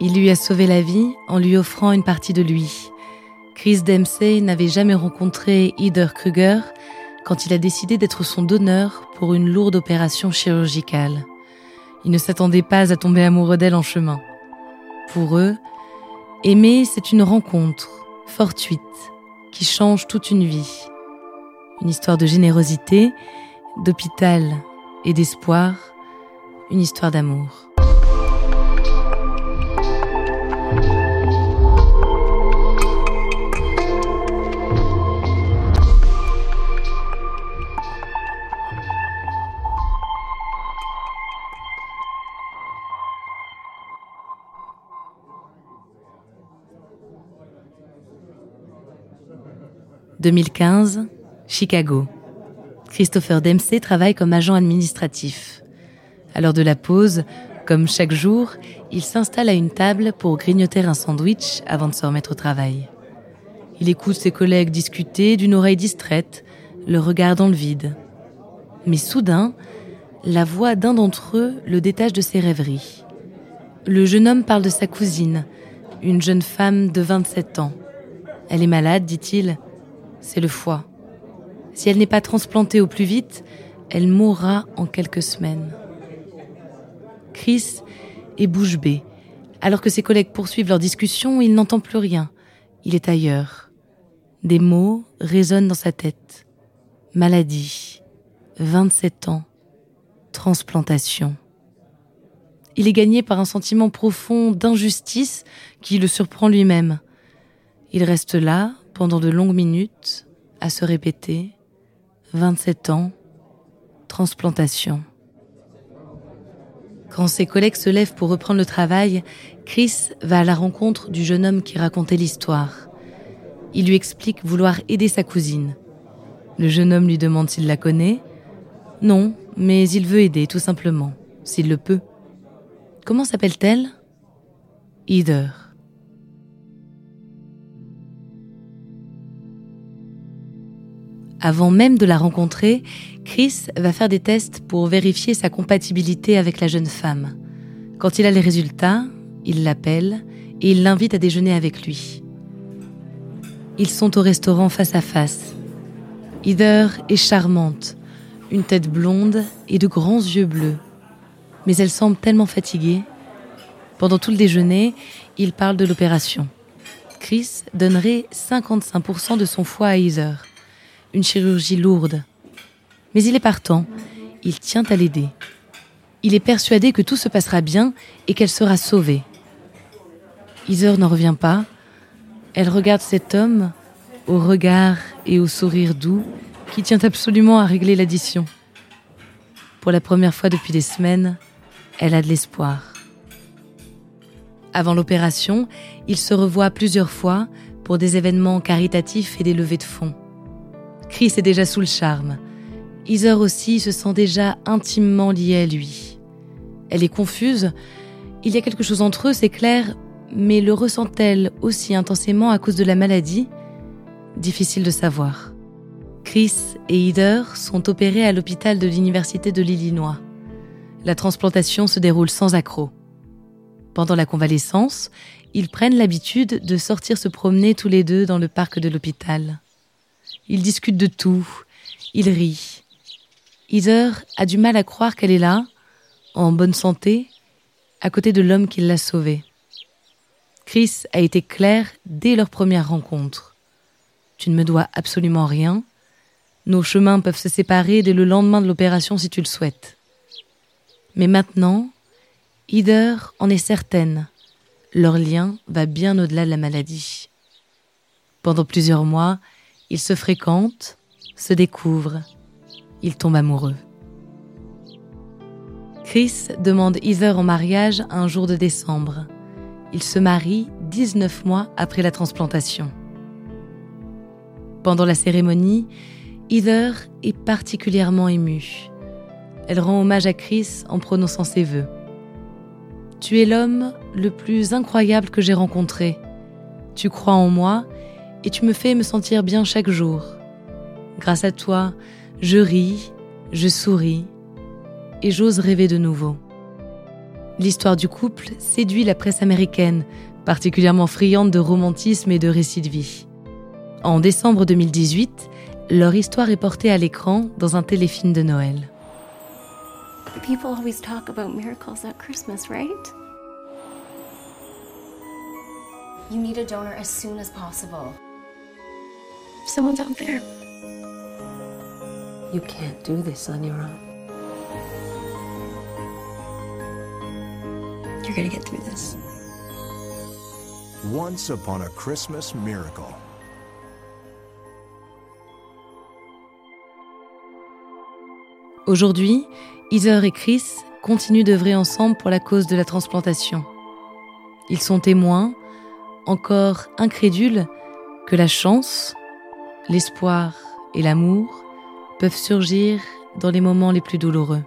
Il lui a sauvé la vie en lui offrant une partie de lui. Chris Dempsey n'avait jamais rencontré Heather Kruger quand il a décidé d'être son donneur pour une lourde opération chirurgicale. Il ne s'attendait pas à tomber amoureux d'elle en chemin. Pour eux, aimer, c'est une rencontre fortuite qui change toute une vie. Une histoire de générosité, d'hôpital et d'espoir, une histoire d'amour. 2015, Chicago. Christopher Dempsey travaille comme agent administratif. À l'heure de la pause, comme chaque jour, il s'installe à une table pour grignoter un sandwich avant de se remettre au travail. Il écoute ses collègues discuter d'une oreille distraite, le regard dans le vide. Mais soudain, la voix d'un d'entre eux le détache de ses rêveries. Le jeune homme parle de sa cousine, une jeune femme de 27 ans. Elle est malade, dit-il, c'est le foie. Si elle n'est pas transplantée au plus vite, elle mourra en quelques semaines. Chris est bouche bée. Alors que ses collègues poursuivent leur discussion, il n'entend plus rien. Il est ailleurs. Des mots résonnent dans sa tête. Maladie. 27 ans. Transplantation. Il est gagné par un sentiment profond d'injustice qui le surprend lui-même. Il reste là, pendant de longues minutes à se répéter 27 ans, transplantation. Quand ses collègues se lèvent pour reprendre le travail, Chris va à la rencontre du jeune homme qui racontait l'histoire. Il lui explique vouloir aider sa cousine. Le jeune homme lui demande s'il la connaît. Non, mais il veut aider, tout simplement, s'il le peut. Comment s'appelle-t-elle? Heather. Avant même de la rencontrer, Chris va faire des tests pour vérifier sa compatibilité avec la jeune femme. Quand il a les résultats, il l'appelle et il l'invite à déjeuner avec lui. Ils sont au restaurant face à face. Heather est charmante, une tête blonde et de grands yeux bleus. Mais elle semble tellement fatiguée. Pendant tout le déjeuner, il parle de l'opération. Chris donnerait 55% de son foie à Heather une chirurgie lourde. Mais il est partant, il tient à l'aider. Il est persuadé que tout se passera bien et qu'elle sera sauvée. Heather n'en revient pas. Elle regarde cet homme au regard et au sourire doux qui tient absolument à régler l'addition. Pour la première fois depuis des semaines, elle a de l'espoir. Avant l'opération, il se revoit plusieurs fois pour des événements caritatifs et des levées de fonds. Chris est déjà sous le charme. Heather aussi se sent déjà intimement liée à lui. Elle est confuse. Il y a quelque chose entre eux, c'est clair, mais le ressent-elle aussi intensément à cause de la maladie? Difficile de savoir. Chris et Heather sont opérés à l'hôpital de l'Université de l'Illinois. La transplantation se déroule sans accroc. Pendant la convalescence, ils prennent l'habitude de sortir se promener tous les deux dans le parc de l'hôpital. Ils discutent de tout, il rit. Heather a du mal à croire qu'elle est là, en bonne santé, à côté de l'homme qui l'a sauvée. Chris a été clair dès leur première rencontre. Tu ne me dois absolument rien. Nos chemins peuvent se séparer dès le lendemain de l'opération si tu le souhaites. Mais maintenant, Heather en est certaine. Leur lien va bien au-delà de la maladie. Pendant plusieurs mois, ils se fréquentent, se découvrent, ils tombent amoureux. Chris demande Heather en mariage un jour de décembre. Ils se marient 19 mois après la transplantation. Pendant la cérémonie, Heather est particulièrement émue. Elle rend hommage à Chris en prononçant ses vœux. Tu es l'homme le plus incroyable que j'ai rencontré. Tu crois en moi et tu me fais me sentir bien chaque jour. Grâce à toi, je ris, je souris et j'ose rêver de nouveau. L'histoire du couple séduit la presse américaine, particulièrement friande de romantisme et de récits de vie. En décembre 2018, leur histoire est portée à l'écran dans un téléfilm de Noël. People always talk about miracles at Christmas, right? You need a donor as soon as possible. Someone's out there. You can't do this on your own. You're gonna get through this. Once upon a Christmas miracle. Aujourd'hui, Heather et Chris continuent d'œuvrer ensemble pour la cause de la transplantation. Ils sont témoins, encore incrédules, que la chance, l'espoir et l'amour peuvent surgir dans les moments les plus douloureux.